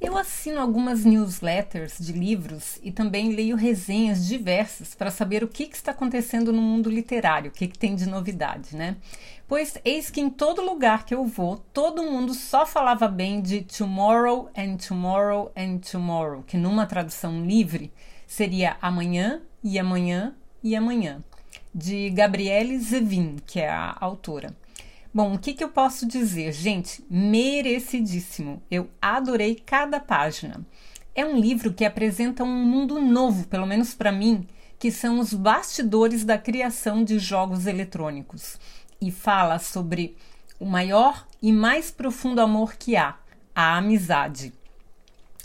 eu assino algumas newsletters de livros e também leio resenhas diversas para saber o que, que, está acontecendo no mundo literário, o que, que tem de novidade, né? Pois eis que em todo lugar que eu vou, todo mundo só falava bem de Tomorrow and Tomorrow and Tomorrow, que numa tradução livre seria amanhã e amanhã e amanhã, de Gabriele Zevin, que é a autora. Bom, o que, que eu posso dizer? Gente, merecidíssimo. Eu adorei cada página. É um livro que apresenta um mundo novo, pelo menos para mim, que são os bastidores da criação de jogos eletrônicos. E fala sobre o maior e mais profundo amor que há, a amizade.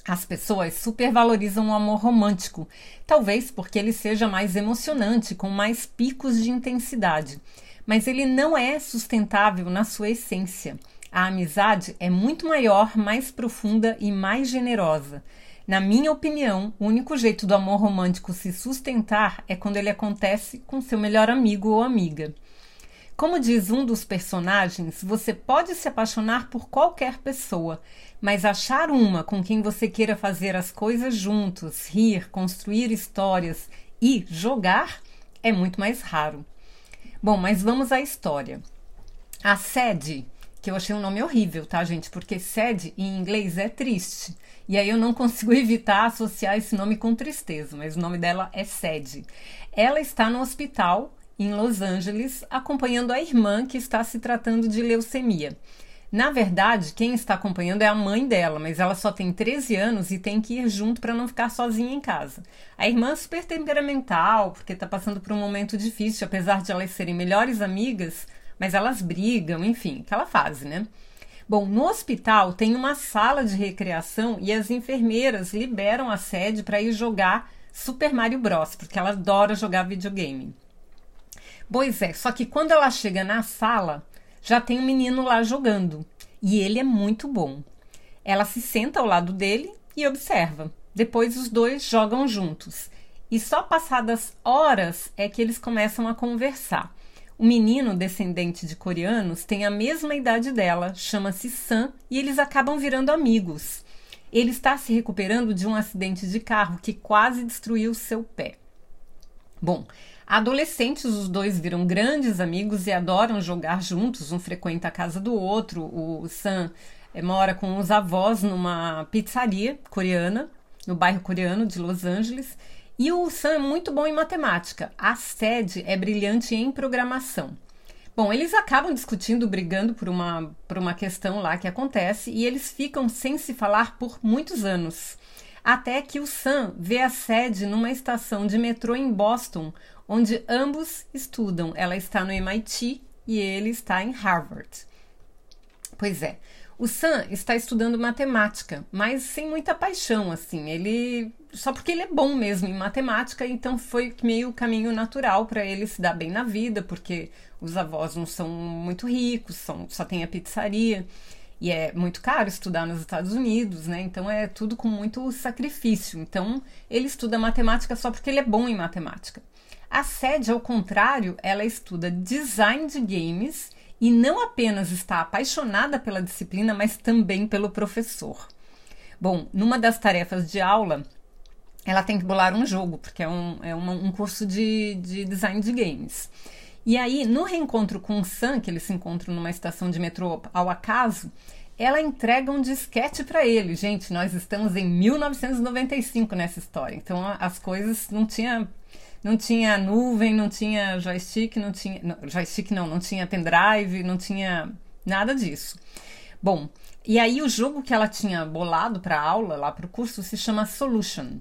As pessoas supervalorizam o amor romântico, talvez porque ele seja mais emocionante, com mais picos de intensidade mas ele não é sustentável na sua essência. A amizade é muito maior, mais profunda e mais generosa. Na minha opinião, o único jeito do amor romântico se sustentar é quando ele acontece com seu melhor amigo ou amiga. Como diz um dos personagens, você pode se apaixonar por qualquer pessoa, mas achar uma com quem você queira fazer as coisas juntos, rir, construir histórias e jogar é muito mais raro. Bom, mas vamos à história. A sede, que eu achei um nome horrível, tá, gente? Porque sede em inglês é triste. E aí eu não consigo evitar associar esse nome com tristeza, mas o nome dela é sede. Ela está no hospital em Los Angeles, acompanhando a irmã que está se tratando de leucemia. Na verdade, quem está acompanhando é a mãe dela, mas ela só tem 13 anos e tem que ir junto para não ficar sozinha em casa. A irmã é super temperamental, porque está passando por um momento difícil, apesar de elas serem melhores amigas, mas elas brigam, enfim, aquela fase, né? Bom, no hospital tem uma sala de recreação e as enfermeiras liberam a sede para ir jogar Super Mario Bros, porque ela adora jogar videogame. Pois é, só que quando ela chega na sala, já tem um menino lá jogando e ele é muito bom. Ela se senta ao lado dele e observa. Depois os dois jogam juntos. E só passadas horas é que eles começam a conversar. O menino, descendente de coreanos, tem a mesma idade dela, chama-se Sam, e eles acabam virando amigos. Ele está se recuperando de um acidente de carro que quase destruiu seu pé. Bom, Adolescentes, os dois viram grandes amigos e adoram jogar juntos. Um frequenta a casa do outro. O Sam é, mora com os avós numa pizzaria coreana, no bairro coreano de Los Angeles. E o Sam é muito bom em matemática. A sede é brilhante em programação. Bom, eles acabam discutindo, brigando por uma, por uma questão lá que acontece e eles ficam sem se falar por muitos anos. Até que o Sam vê a sede numa estação de metrô em Boston, onde ambos estudam. Ela está no MIT e ele está em Harvard. Pois é. O Sam está estudando matemática, mas sem muita paixão, assim. Ele só porque ele é bom mesmo em matemática, então foi meio caminho natural para ele se dar bem na vida, porque os avós não são muito ricos, são, só tem a pizzaria e é muito caro estudar nos Estados Unidos, né? Então é tudo com muito sacrifício. Então ele estuda matemática só porque ele é bom em matemática. A sede, ao contrário, ela estuda design de games e não apenas está apaixonada pela disciplina, mas também pelo professor. Bom, numa das tarefas de aula, ela tem que bolar um jogo, porque é um, é uma, um curso de, de design de games. E aí, no reencontro com o Sam, que eles se encontram numa estação de metrô ao acaso, ela entrega um disquete para ele. Gente, nós estamos em 1995 nessa história, então as coisas não tinha não tinha nuvem, não tinha joystick, não tinha. Não, joystick não, não tinha pendrive, não tinha nada disso. Bom, e aí o jogo que ela tinha bolado para aula, lá para o curso, se chama Solution.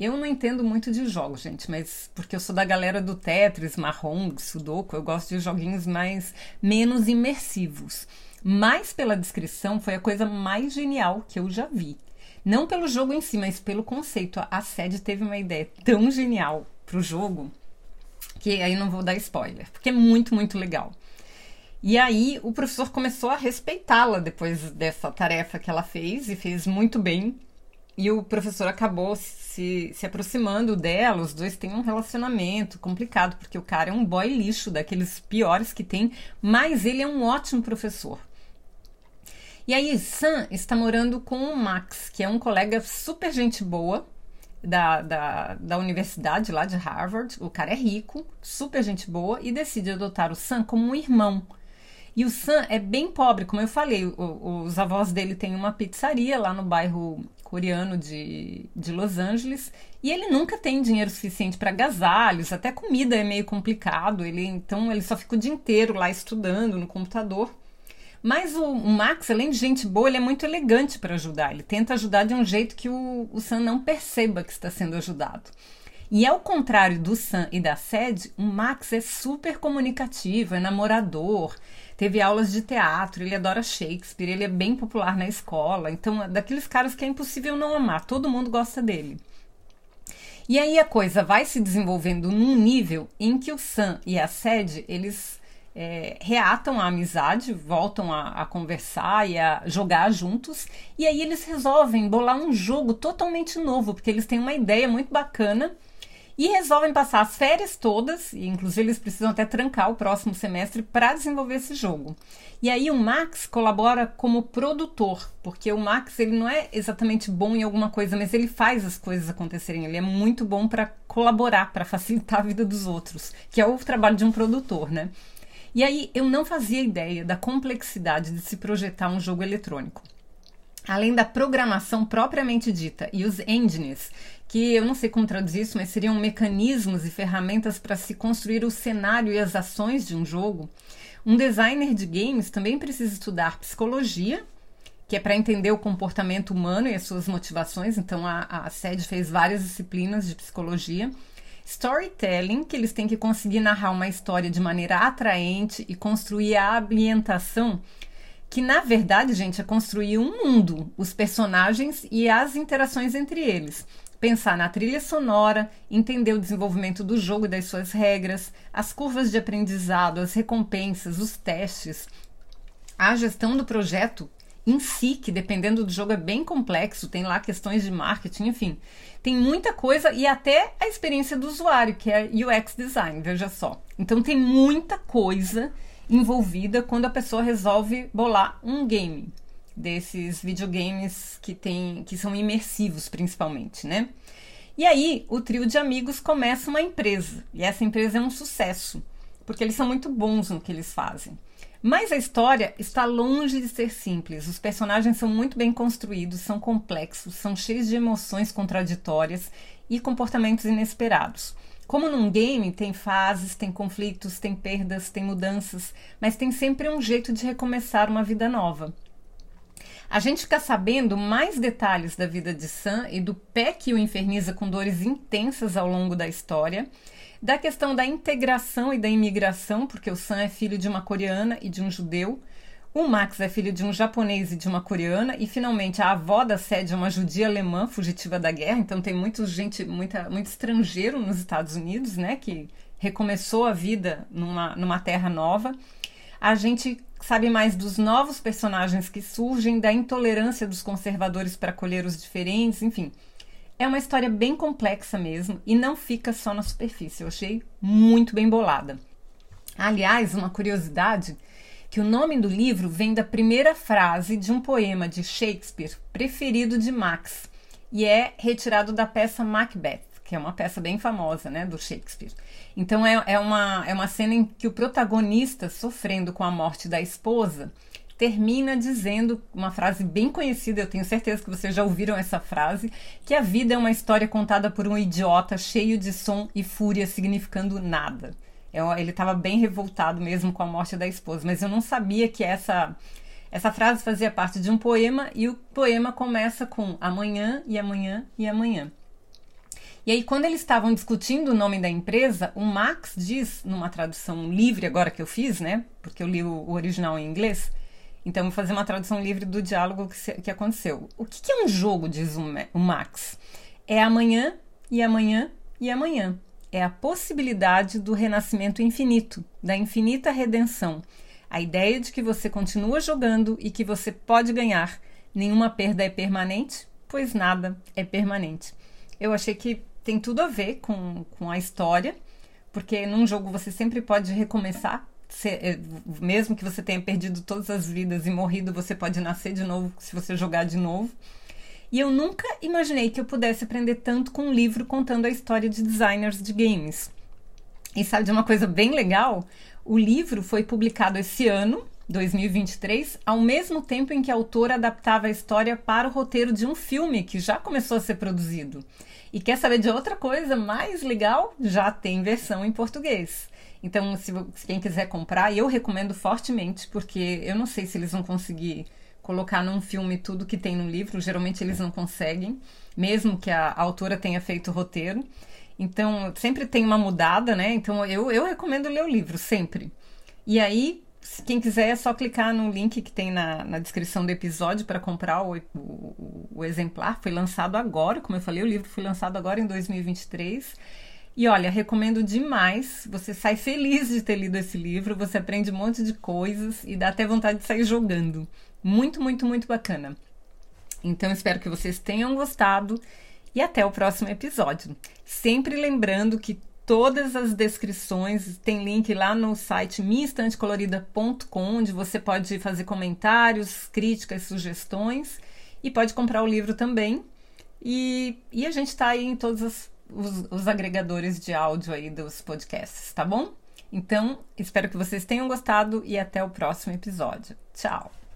Eu não entendo muito de jogos, gente, mas porque eu sou da galera do Tetris, Mahjong, Sudoku, eu gosto de joguinhos mais menos imersivos. Mas pela descrição foi a coisa mais genial que eu já vi. Não pelo jogo em si, mas pelo conceito. A sede teve uma ideia tão genial para o jogo que aí não vou dar spoiler, porque é muito, muito legal. E aí o professor começou a respeitá-la depois dessa tarefa que ela fez e fez muito bem. E o professor acabou se, se aproximando dela, os dois têm um relacionamento complicado, porque o cara é um boy lixo, daqueles piores que tem, mas ele é um ótimo professor. E aí, Sam está morando com o Max, que é um colega super gente boa da, da, da universidade lá de Harvard. O cara é rico, super gente boa, e decide adotar o Sam como um irmão. E o Sam é bem pobre, como eu falei, o, os avós dele têm uma pizzaria lá no bairro coreano de, de Los Angeles e ele nunca tem dinheiro suficiente para agasalhos, até comida é meio complicado, ele então ele só fica o dia inteiro lá estudando no computador. Mas o, Max, além de gente boa, ele é muito elegante para ajudar. Ele tenta ajudar de um jeito que o, o Sam não perceba que está sendo ajudado. E ao contrário do Sam e da Sed, o Max é super comunicativo, é namorador, teve aulas de teatro, ele adora Shakespeare, ele é bem popular na escola. Então, é daqueles caras que é impossível não amar, todo mundo gosta dele. E aí a coisa vai se desenvolvendo num nível em que o Sam e a Sed, eles é, reatam a amizade, voltam a, a, conversar e a jogar juntos. E aí eles resolvem bolar um jogo totalmente novo, porque eles têm uma ideia muito bacana e resolvem passar as férias todas, e inclusive eles precisam até trancar o próximo semestre para desenvolver esse jogo. E aí o Max colabora como produtor, porque o Max ele não é exatamente bom em alguma coisa, mas ele faz as coisas acontecerem. Ele é muito bom para colaborar, para facilitar a vida dos outros, que é o trabalho de um produtor, né? E aí eu não fazia ideia da complexidade de se projetar um jogo eletrônico. Além da programação propriamente dita e os engines, que eu não sei como traduzir isso, mas seriam mecanismos e ferramentas para se construir o cenário e as ações de um jogo. Um designer de games também precisa estudar psicologia, que é para entender o comportamento humano e as suas motivações. Então a, a SED fez várias disciplinas de psicologia. Storytelling, que eles têm que conseguir narrar uma história de maneira atraente e construir a ambientação que na verdade, gente, é construir um mundo, os personagens e as interações entre eles. Pensar na trilha sonora, entender o desenvolvimento do jogo e das suas regras, as curvas de aprendizado, as recompensas, os testes, a gestão do projeto em si, que dependendo do jogo é bem complexo, tem lá questões de marketing, enfim. Tem muita coisa e até a experiência do usuário, que é UX design, veja só. Então tem muita coisa envolvida quando a pessoa resolve bolar um game desses videogames que tem, que são imersivos principalmente, né? E aí o trio de amigos começa uma empresa e essa empresa é um sucesso porque eles são muito bons no que eles fazem. Mas a história está longe de ser simples. Os personagens são muito bem construídos, são complexos, são cheios de emoções contraditórias e comportamentos inesperados. Como num game, tem fases, tem conflitos, tem perdas, tem mudanças, mas tem sempre um jeito de recomeçar uma vida nova. A gente fica sabendo mais detalhes da vida de Sam e do pé que o inferniza com dores intensas ao longo da história, da questão da integração e da imigração, porque o Sam é filho de uma coreana e de um judeu, o Max é filho de um japonês e de uma coreana, e finalmente a avó da sede é uma judia alemã fugitiva da guerra, então tem muito gente, muita, muito estrangeiro nos Estados Unidos, né, que recomeçou a vida numa, numa terra nova. A gente sabe mais dos novos personagens que surgem, da intolerância dos conservadores para acolher os diferentes, enfim. É uma história bem complexa mesmo e não fica só na superfície. Eu achei muito bem bolada. Aliás, uma curiosidade que o nome do livro vem da primeira frase de um poema de Shakespeare preferido de Max e é retirado da peça Macbeth que é uma peça bem famosa, né, do Shakespeare. Então é, é, uma, é uma cena em que o protagonista, sofrendo com a morte da esposa, termina dizendo uma frase bem conhecida, eu tenho certeza que vocês já ouviram essa frase, que a vida é uma história contada por um idiota cheio de som e fúria, significando nada. É ele estava bem revoltado mesmo com a morte da esposa, mas eu não sabia que essa essa frase fazia parte de um poema e o poema começa com amanhã e amanhã e amanhã. E aí, quando eles estavam discutindo o nome da empresa, o Max diz, numa tradução livre, agora que eu fiz, né? Porque eu li o, o original em inglês. Então, vou fazer uma tradução livre do diálogo que, se, que aconteceu. O que, que, é um jogo, diz o, o Max? É amanhã, e amanhã, e amanhã. é a possibilidade do renascimento infinito, da infinita redenção. A ideia de que você continua jogando e que você pode ganhar. Nenhuma perda é permanente, pois nada é permanente. Eu achei que tem tudo a ver com, com a história, porque num jogo você sempre pode recomeçar. É, mesmo que você tenha perdido todas as vidas e morrido, você pode nascer de novo se você jogar de novo. E eu nunca imaginei que eu pudesse aprender tanto com um livro contando a história de designers de games. E sabe de uma coisa bem legal? O livro foi publicado esse ano, 2023, ao mesmo tempo em que a autora adaptava a história para o roteiro de um filme que já começou a ser produzido. E quer saber de outra coisa mais legal? Já tem versão em português. Então, se, se quem quiser comprar, eu recomendo fortemente, porque eu não sei se eles vão conseguir colocar num filme tudo que tem no livro, geralmente eles não conseguem, mesmo que a, a autora tenha feito o roteiro. Então, sempre tem uma mudada, né? Então, eu, eu recomendo ler o livro, sempre. E aí, quem quiser é só clicar no link que tem na, na descrição do episódio para comprar o, o, o, exemplar. Foi lançado agora, como eu falei, o livro foi lançado agora em 2023. E olha, recomendo demais. Você sai feliz de ter lido esse livro, você aprende um monte de coisas e dá até vontade de sair jogando. Muito, muito, muito bacana. Então espero que vocês tenham gostado e até o próximo episódio. Sempre lembrando que todas as descrições tem link lá no site minhaestantecolorida.com, onde você pode fazer comentários, críticas, sugestões e pode comprar o livro também. E, e a gente está aí em todos os, os, os agregadores de áudio aí dos podcasts, tá bom? Então, espero que vocês tenham gostado e até o próximo episódio. Tchau!